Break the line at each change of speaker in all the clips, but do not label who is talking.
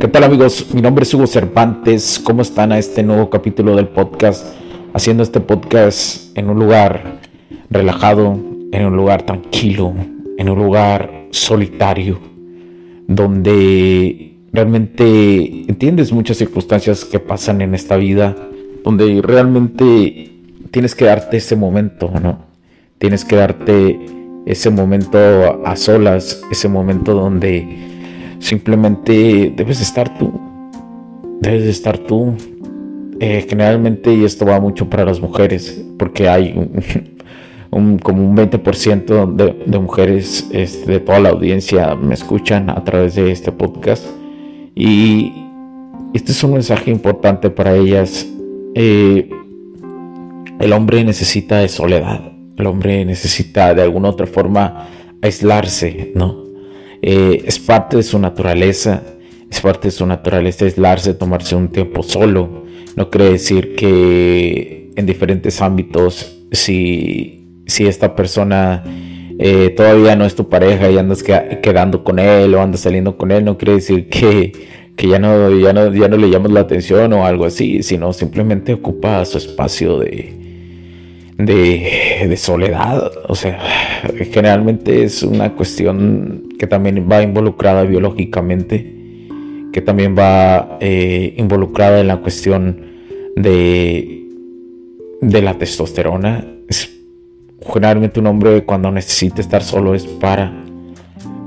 ¿Qué tal amigos? Mi nombre es Hugo Cervantes. ¿Cómo están a este nuevo capítulo del podcast? Haciendo este podcast en un lugar relajado, en un lugar tranquilo, en un lugar solitario, donde realmente entiendes muchas circunstancias que pasan en esta vida, donde realmente tienes que darte ese momento, ¿no? Tienes que darte ese momento a solas, ese momento donde Simplemente debes estar tú. Debes estar tú. Eh, generalmente, y esto va mucho para las mujeres, porque hay un, como un 20% de, mujeres este, de toda la audiencia me escuchan a través de este podcast. Y este es un mensaje importante para ellas. Eh, el hombre necesita de soledad. El hombre necesita de alguna otra forma aislarse, ¿no? Eh, es parte de su naturaleza, es parte de su naturaleza aislarse, tomarse un tiempo solo. No quiere decir que en diferentes ámbitos, si, si esta persona eh, todavía no es tu pareja y andas quedando con él o andas saliendo con él, no quiere decir que, que ya, no, ya, no, ya no le llamas la atención o algo así, sino simplemente ocupa su espacio de, de, soledad. O sea, generalmente es una cuestión que también va involucrada biológicamente, que también va eh, involucrada en la cuestión de, de la testosterona. Es, generalmente un hombre cuando necesita estar solo es para,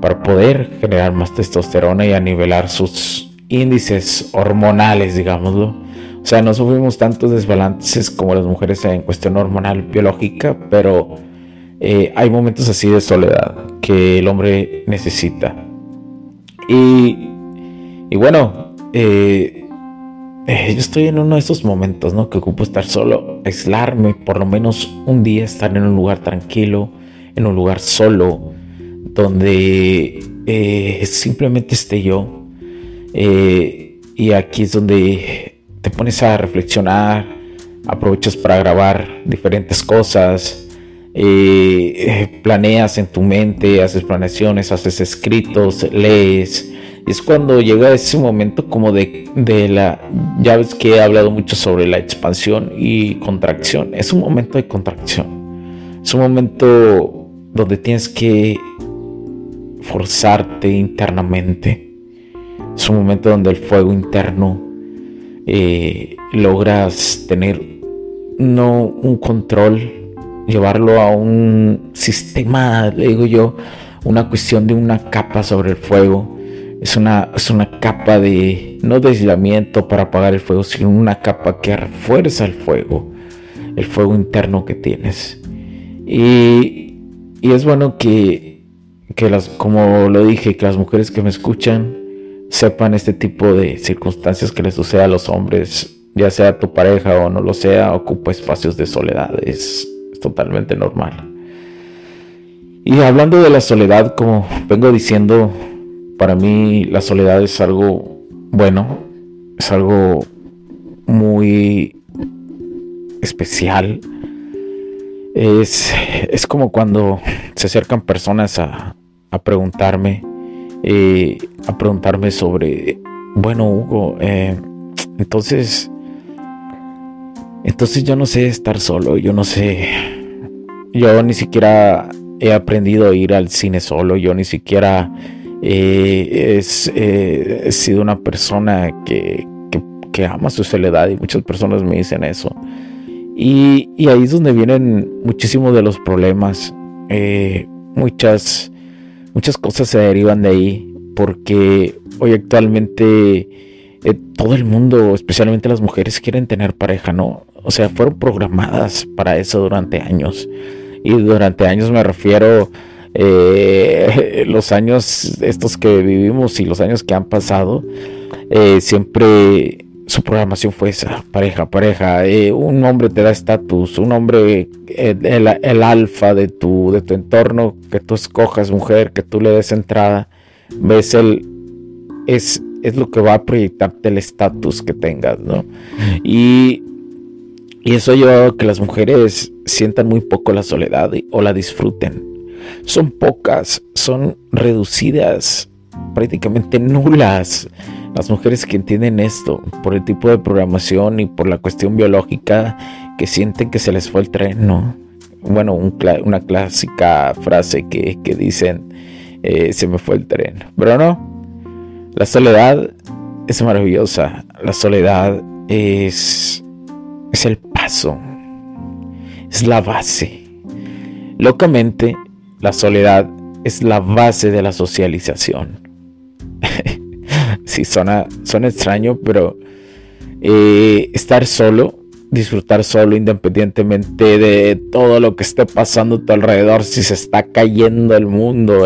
para poder generar más testosterona y a nivelar sus índices hormonales, digámoslo o sea, no sufrimos tantos desbalances como las mujeres en cuestión hormonal biológica, pero eh, hay momentos así de soledad que el hombre necesita. Y, bueno, eh, eh, yo estoy en uno de esos momentos, ¿no? Que ocupo estar solo, aislarme, por lo menos un día estar en un lugar tranquilo, en un lugar solo, donde simplemente esté yo. y aquí es donde te pones a reflexionar, aprovechas para grabar diferentes cosas, eh, planeas en tu mente, haces planeaciones, haces escritos, lees. Es cuando llega ese momento como de, de la... Ya ves que he hablado mucho sobre la expansión y contracción. Es un momento de contracción. Es un momento donde tienes que forzarte internamente. Es un momento donde el fuego interno eh, logras tener no un control, llevarlo a un sistema, le digo yo, una cuestión de una capa sobre el fuego. Es una, es una capa de, no de aislamiento para apagar el fuego, sino una capa que refuerza el fuego, el fuego interno que tienes. Y, y es bueno que, que las, como lo dije, que las mujeres que me escuchan sepan este tipo de circunstancias que les sucede a los hombres, ya sea tu pareja o no lo sea, ocupa espacios de soledad, totalmente normal. Y hablando de la soledad, como vengo diciendo, para mí la soledad es algo bueno, es algo muy especial. Es, es como cuando se acercan personas a, a preguntarme eh, a preguntarme sobre, bueno, Hugo, eh, entonces, entonces yo no sé estar solo, yo no sé, yo ni siquiera he aprendido a ir al cine solo, yo ni siquiera eh, he sido una persona que, que, ama su soledad y muchas personas me dicen eso. Y, ahí es donde vienen muchísimos de los problemas, muchas muchas cosas se derivan de ahí porque hoy actualmente eh, todo el mundo, especialmente las mujeres, quieren tener pareja, ¿no? O sea, fueron programadas para eso durante años. Y durante años me refiero eh, los años estos que vivimos y los años que han pasado, eh, siempre su programación fue esa, pareja, pareja. un hombre te da estatus, un hombre, el, alfa de tu, de tu entorno, que tú escojas mujer, que tú le des entrada, ves el, es es lo que va a proyectarte el estatus que tengas, ¿no? Y, y eso yo que las mujeres sientan muy poco la soledad o la disfruten. Son pocas, son reducidas, prácticamente nulas. Las mujeres que entienden esto por el tipo de programación y por la cuestión biológica que sienten que se les fue el tren, ¿no? Bueno, una clásica frase que, dicen, eh, se me fue el tren, pero no, la soledad es maravillosa. La soledad es, es el Es la base. Locamente, la soledad es la base de la socialización. sí, suena, suena extraño, pero eh, estar solo, disfrutar solo independientemente de todo lo que esté pasando a tu alrededor, si se está cayendo el mundo,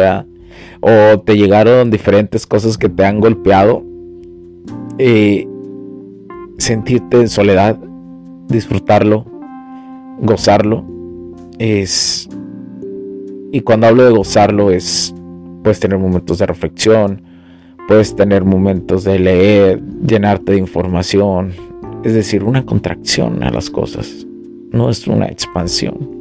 o te llegaron diferentes cosas que te han golpeado, eh, sentirte en soledad, disfrutarlo, gozarlo, es... Y cuando hablo de gozarlo es, puedes tener momentos de reflexión, puedes tener momentos de leer, llenarte de información, es decir, una contracción a las cosas, no es una expansión.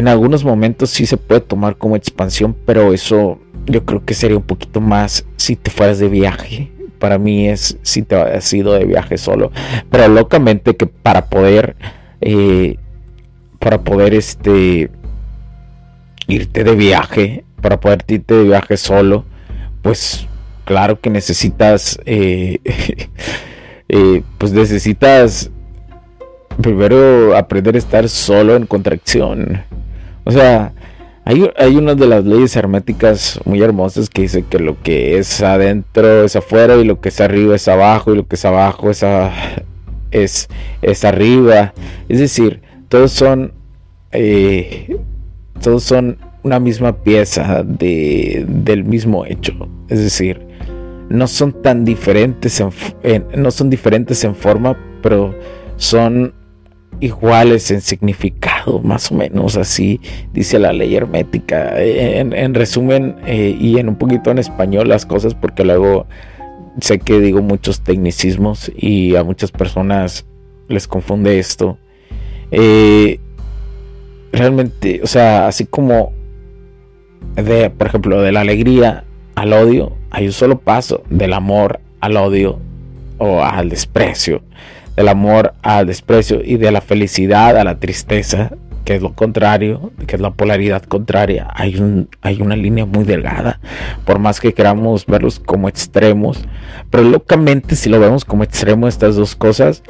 En algunos momentos sí se puede tomar como expansión, pero eso yo creo que sería un poquito más si te fueras de viaje. Para mí es si te has ido de viaje solo. Pero locamente que para poder, eh, para poder este, irte de viaje, para poder irte de viaje solo, pues claro que necesitas, eh, eh, pues necesitas primero aprender a estar solo en contracción. O sea, hay, hay una de las leyes herméticas muy hermosas que dice que lo que es adentro es afuera y lo que es arriba es abajo y lo que es abajo es, es, es arriba. Es decir, todos son, eh, todos son una misma pieza de, del mismo hecho. Es decir, no son tan diferentes no son diferentes en forma, pero son iguales en significado, más o menos así dice la ley hermética. En, resumen eh, y en un poquito en español las cosas, porque luego sé que digo muchos tecnicismos y a muchas personas les confunde esto. Eh, realmente, o sea, así como de, por ejemplo, de la alegría al odio, hay un solo paso del amor al odio o al desprecio del amor al desprecio y de la felicidad a la tristeza, que es lo contrario, que es la polaridad contraria. Hay, un, hay una línea muy delgada, por más que queramos verlos como extremos, pero locamente si lo vemos como extremo estas dos cosas,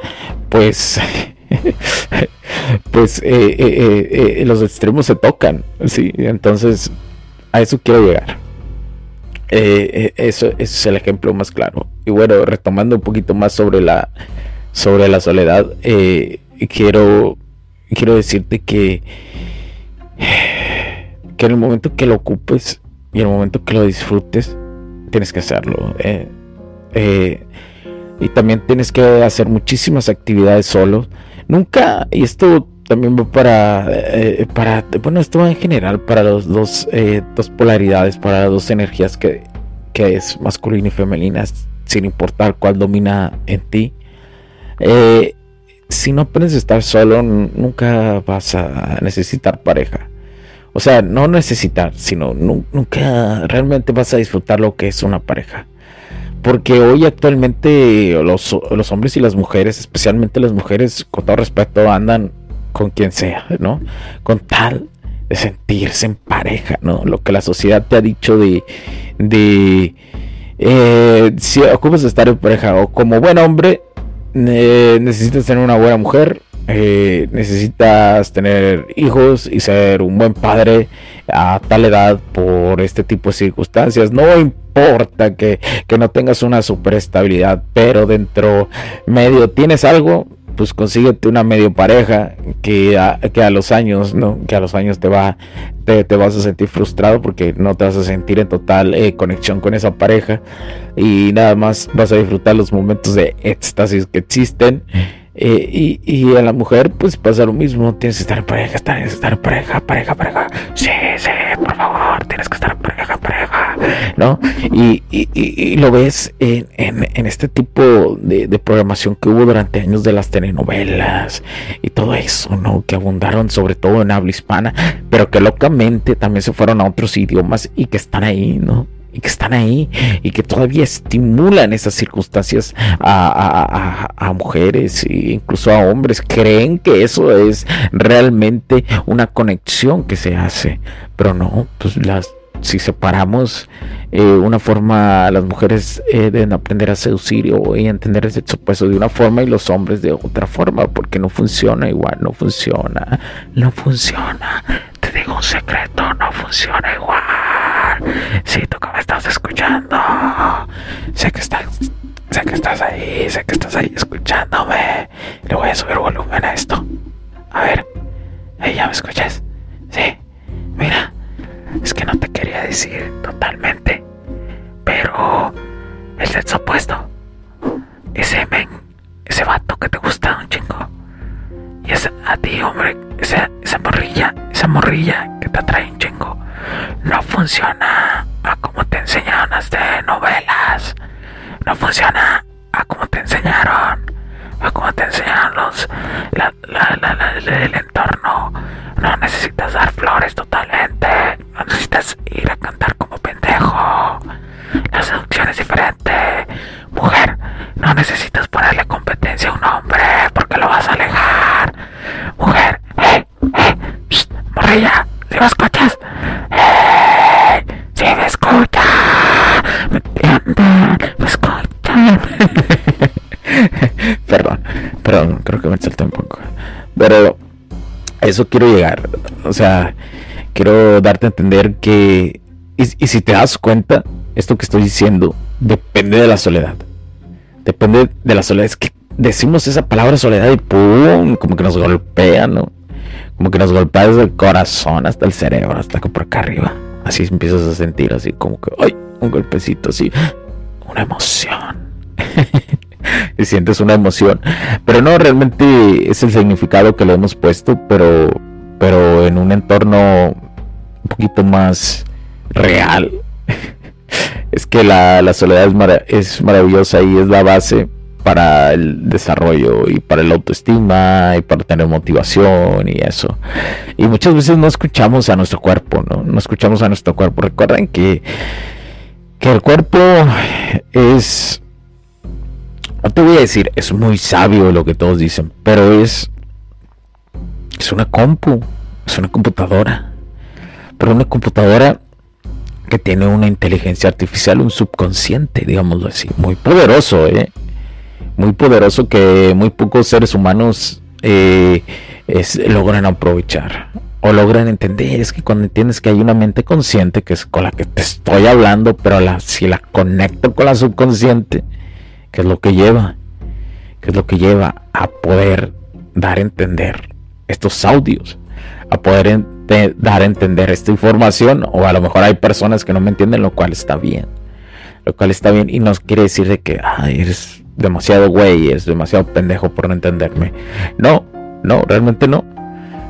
pues... pues eh, eh, eh, los extremos se tocan, ¿sí? Entonces, a eso quiero llegar. eso, eso, es el ejemplo más claro. Y bueno, retomando un poquito más sobre la, sobre la soledad, eh, quiero, quiero decirte que que en el momento que lo ocupes y en el momento que lo disfrutes, tienes que hacerlo. Eh, eh, y también tienes que hacer muchísimas actividades solo. Nunca, y esto también va para, eh, para bueno, esto va en general para los dos, dos polaridades, para las dos energías que, que es masculina y femenina, sin importar cuál domina en ti. Si no aprendes a estar solo, nunca vas a necesitar pareja. O sea, no necesitar, sino nunca realmente vas a disfrutar lo que es una pareja. Porque hoy actualmente los, hombres y las mujeres, especialmente las mujeres, con todo respeto, andan con quien sea, ¿no? Con tal de sentirse en pareja, ¿no? Lo que la sociedad te ha dicho de, de eh, si ocupas estar en pareja o como buen hombre, eh, necesitas tener una buena mujer eh, necesitas tener hijos y ser un buen padre a tal edad por este tipo de circunstancias. No importa que, no tengas una super estabilidad, pero dentro medio tienes algo, pues consíguete una medio pareja que a, que a los años, ¿no? Que a los años te va, te, vas a sentir frustrado porque no te vas a sentir en total eh, conexión con esa pareja y nada más vas a disfrutar los momentos de éxtasis que existen eh, y, y, a la mujer, pues pasa lo mismo. Tienes que estar en pareja, tienes que estar en pareja, pareja, pareja. Sí, sí, por favor, tienes que estar en pareja, pareja. ¿No? Y, y, y lo ves en, en, este tipo de, de, programación que hubo durante años de las telenovelas y todo eso, ¿no? Que abundaron sobre todo en habla hispana, pero que locamente también se fueron a otros idiomas y que están ahí, ¿no? y que están ahí y que todavía estimulan esas circunstancias a, mujeres e incluso a hombres. Creen que eso es realmente una conexión que se hace, pero no, pues las si separamos eh, una forma, las mujeres eh, deben aprender a seducir y entender el sexo de una forma y los hombres de otra forma, porque no funciona igual, no funciona, no funciona. Te digo un secreto, no funciona igual. Si tú que me estás escuchando, sé que estás, sé que estás ahí, sé que estás ahí escuchándome. Le voy a subir volumen a esto. A ver, ¿ya me escuchas? Sí, mira, es que no te quería decir totalmente, pero el sexo opuesto, ese men, ese vato que te gusta un chingo, y esa, a ti, hombre, esa, esa morrilla, esa morrilla que te atrae un chingo no funciona a como te enseñaron las novelas. No funciona a como te enseñaron. A como te enseñaron los, la, el entorno. No necesitas dar necesitas ponerle competencia a un hombre porque lo vas a alejar. Mujer, hey, morrilla, si me escuchas, ¡Sí me escucha! ¿Me entienden? ¿Me escuchan? perdón, perdón, creo que me salté un poco. Pero eso quiero llegar. O sea, quiero darte a entender que. Y, si te das cuenta, esto que estoy diciendo depende de la soledad. Depende de la soledad. Es que decimos esa palabra soledad y pum, como que nos golpea, ¿no? Como que nos golpea desde el corazón hasta el cerebro, hasta por acá arriba. Así empiezas a sentir así como que, ay, un golpecito así, una emoción. y sientes una emoción. Pero no, realmente es el significado que le hemos puesto, pero, pero en un entorno un poquito más real. Es que la, la soledad es, maravillosa y es la base para el desarrollo y para el autoestima y para tener motivación y eso. Y muchas veces no escuchamos a nuestro cuerpo, ¿no? No escuchamos a nuestro cuerpo. Recuerden que, que el cuerpo es, no te voy a decir, es muy sabio lo que todos dicen, pero es, es una compu, es una computadora. Pero una computadora que tiene una inteligencia artificial, un subconsciente, digámoslo así, muy poderoso, ¿eh? muy poderoso que muy pocos seres humanos eh, logran aprovechar o logran entender. Es que cuando entiendes que hay una mente consciente que es con la que te estoy hablando, pero si la conecto con la subconsciente, que es lo que lleva, que es lo que lleva a poder dar a entender estos audios, a poder intentarte dar a entender esta información o a lo mejor hay personas que no me entienden, lo cual está bien. Lo cual está bien y no quiere decir de que eres demasiado güey, es demasiado pendejo por no entenderme. No, no, realmente no.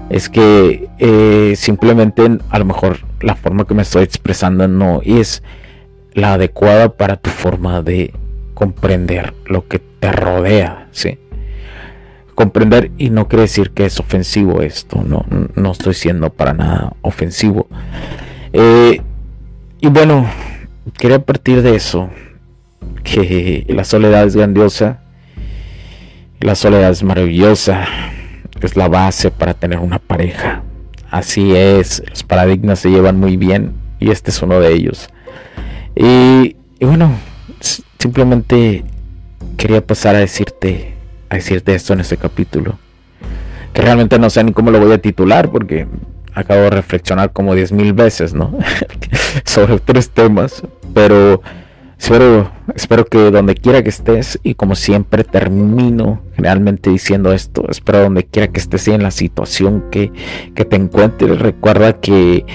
Es que eh, simplemente a lo mejor la forma que me estoy expresando no es la adecuada para tu forma de comprender lo que te rodea, ¿sí? Comprender y no quiere decir que es ofensivo esto, no, no estoy siendo para nada ofensivo. Eh, y bueno, quería partir de eso, que la soledad es grandiosa, la soledad es maravillosa, es la base para tener una pareja. Así es, los paradigmas se llevan muy bien y este es uno de ellos. Y, bueno, simplemente quería pasar a decirte, a decirte esto en este capítulo. Que realmente no sé ni cómo lo voy a titular porque acabo de reflexionar como diez mil veces, ¿no? Sobre tres temas. Pero espero, espero que donde quiera que estés, y como siempre termino generalmente diciendo esto, espero donde quiera que estés y en la situación que, que te encuentres, recuerda que,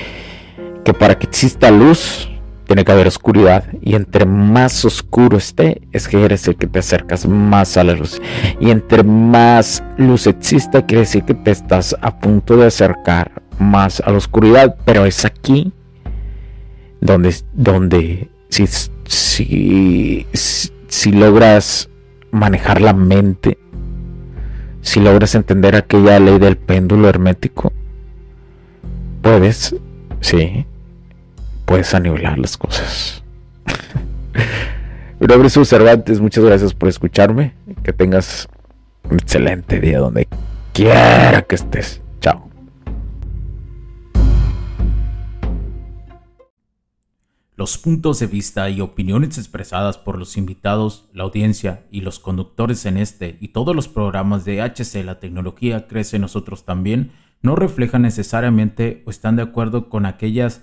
que para que exista luz, tiene que haber oscuridad y entre más oscuro esté es que quiere decir que te acercas más a la luz. Y entre más luz exista quiere decir que te estás a punto de acercar más a la oscuridad pero es aquí donde donde si si, si logras manejar la mente si logras entender aquella ley del péndulo hermético puedes sí puedes anivelar las cosas. Mi nombre es Cervantes, muchas gracias por escucharme. Que tengas un excelente día donde quiera que estés. Chao.
Los puntos de vista y opiniones expresadas por los invitados, la audiencia y los conductores en este y todos los programas de HC La Tecnología Crece Nosotros también no reflejan necesariamente o están de acuerdo con aquellas